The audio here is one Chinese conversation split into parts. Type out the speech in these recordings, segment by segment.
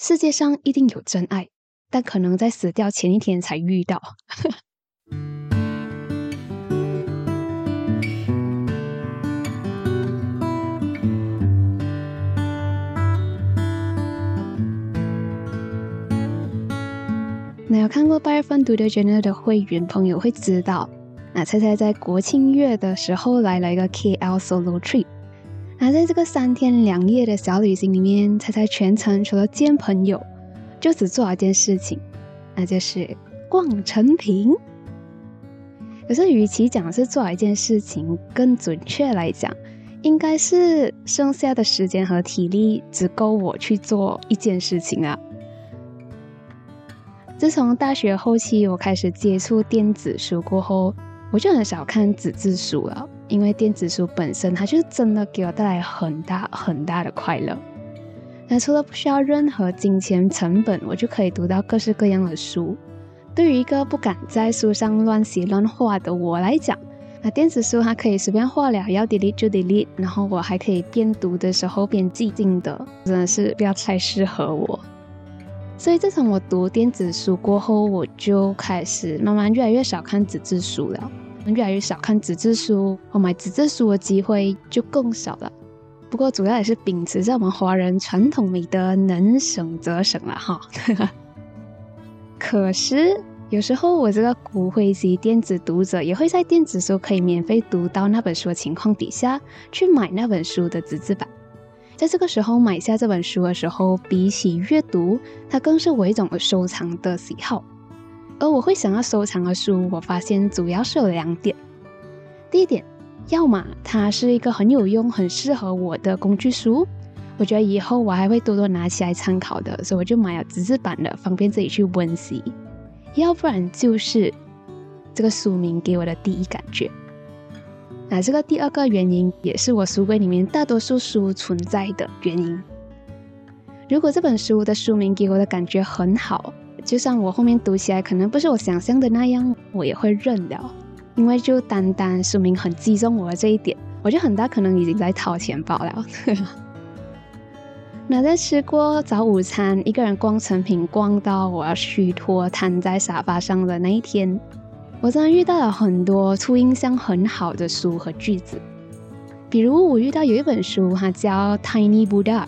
世界上一定有真爱，但可能在死掉前一天才遇到。那有看过八月份读的 Journal 的会员朋友会知道，那猜猜在国庆月的时候来了一个 KL Solo Trip。那在这个三天两夜的小旅行里面，猜猜全程除了见朋友，就只做了一件事情，那就是逛成品。可是，与其讲是做了一件事情，更准确来讲，应该是剩下的时间和体力只够我去做一件事情啊。自从大学后期我开始接触电子书过后，我就很少看纸质书了。因为电子书本身，它就真的给我带来很大很大的快乐。那除了不需要任何金钱成本，我就可以读到各式各样的书。对于一个不敢在书上乱写乱画的我来讲，那电子书它可以随便画了，要 delete 就 delete，然后我还可以边读的时候边记进的，真的是不要太适合我。所以自从我读电子书过后，我就开始慢慢越来越少看纸质书了。越来越少看纸质书，我买纸质书的机会就更少了。不过主要也是秉持着我们华人传统美德，能省则省了哈。可是有时候我这个骨灰级电子读者，也会在电子书可以免费读到那本书的情况底下，去买那本书的纸质版。在这个时候买下这本书的时候，比起阅读，它更是我一种收藏的喜好。而我会想要收藏的书，我发现主要是有两点。第一点，要么它是一个很有用、很适合我的工具书，我觉得以后我还会多多拿起来参考的，所以我就买了纸质版的，方便自己去温习。要不然就是这个书名给我的第一感觉。那这个第二个原因，也是我书柜里面大多数书存在的原因。如果这本书的书名给我的感觉很好。就算我后面读起来可能不是我想象的那样，我也会认了，因为就单单书名很击中我的这一点，我就很大可能已经在掏钱包了。那在吃过早午餐，一个人逛成品逛到我要虚脱瘫在沙发上的那一天，我真的遇到了很多初印象很好的书和句子，比如我遇到有一本书，它叫《Tiny Buddha》，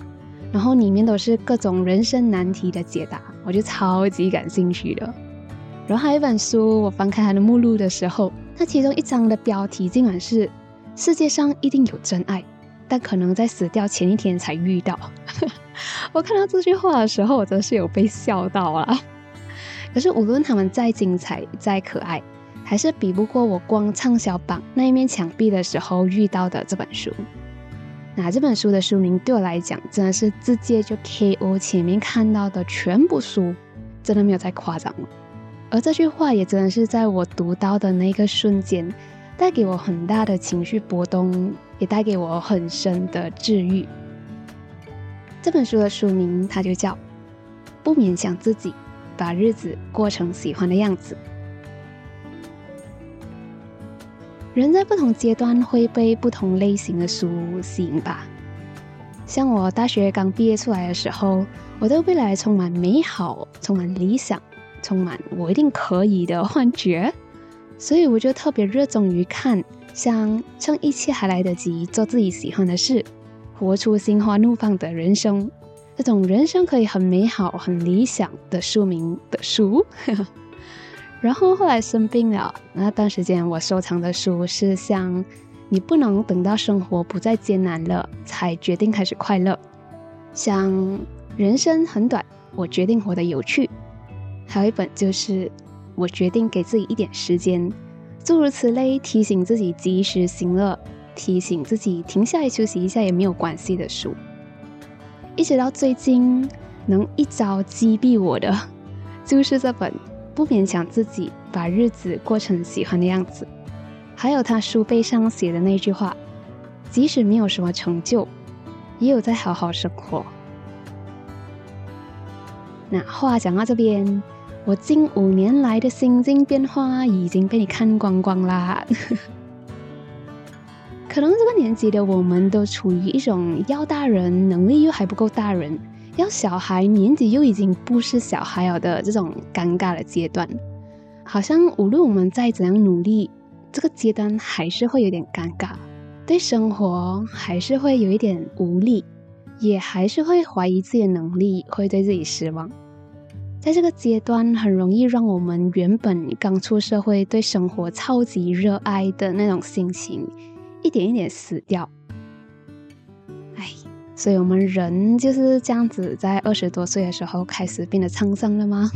然后里面都是各种人生难题的解答。我就超级感兴趣的，然后还有一本书，我翻开它的目录的时候，它其中一章的标题竟然是“世界上一定有真爱，但可能在死掉前一天才遇到”。我看到这句话的时候，我真是有被笑到了。可是无论他们再精彩、再可爱，还是比不过我光畅销榜那一面墙壁的时候遇到的这本书。那这本书的书名对我来讲，真的是直接就 KO 前面看到的全部书，真的没有再夸张了。而这句话也真的是在我读到的那个瞬间，带给我很大的情绪波动，也带给我很深的治愈。这本书的书名它就叫《不勉强自己，把日子过成喜欢的样子》。人在不同阶段会被不同类型的书吸引吧。像我大学刚毕业出来的时候，我对未来充满美好、充满理想、充满我一定可以的幻觉，所以我就特别热衷于看像“趁一切还来得及，做自己喜欢的事，活出心花怒放的人生”这种人生可以很美好、很理想的书名的书。然后后来生病了，那段时间我收藏的书是像《你不能等到生活不再艰难了才决定开始快乐》，像《人生很短，我决定活得有趣》，还有一本就是《我决定给自己一点时间》，诸如此类，提醒自己及时行乐，提醒自己停下来休息一下也没有关系的书。一直到最近，能一招击毙我的，就是这本。不勉强自己，把日子过成喜欢的样子。还有他书背上写的那句话：“即使没有什么成就，也有在好好生活。”那话讲到这边，我近五年来的心境变化已经被你看光光啦。可能这个年纪的我们都处于一种要大人，能力又还不够大人。要小孩年纪又已经不是小孩了的这种尴尬的阶段，好像无论我们再怎样努力，这个阶段还是会有点尴尬，对生活还是会有一点无力，也还是会怀疑自己的能力，会对自己失望。在这个阶段，很容易让我们原本刚出社会、对生活超级热爱的那种心情，一点一点死掉。所以，我们人就是这样子，在二十多岁的时候开始变得沧桑了吗？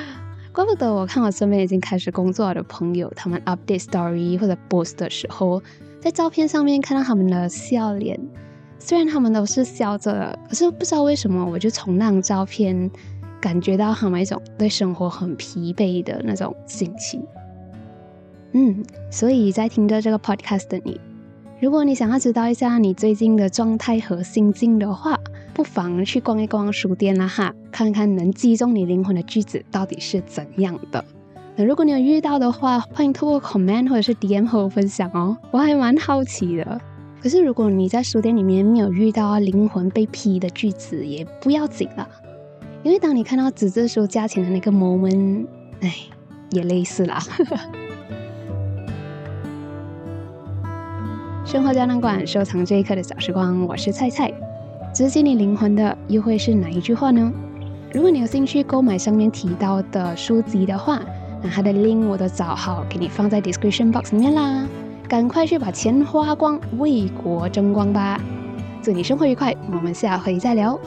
怪不得我看我身边已经开始工作的朋友，他们 update story 或者 post 的时候，在照片上面看到他们的笑脸，虽然他们都是笑着，可是不知道为什么，我就从那张照片感觉到他们一种对生活很疲惫的那种心情。嗯，所以在听着这个 podcast 的你。如果你想要知道一下你最近的状态和心境的话，不妨去逛一逛书店啦哈，看看能击中你灵魂的句子到底是怎样的。那如果你有遇到的话，欢迎透过 comment 或者是 DM 和我分享哦，我还蛮好奇的。可是如果你在书店里面没有遇到灵魂被劈的句子，也不要紧了，因为当你看到纸质书价钱的那个 moment，哎，也类似啦。生活胶囊馆收藏这一刻的小时光，我是菜菜。直击你灵魂的又会是哪一句话呢？如果你有兴趣购买上面提到的书籍的话，那它的 link 我都找好给你放在 description box 里面啦。赶快去把钱花光，为国争光吧！祝你生活愉快，我们下回再聊。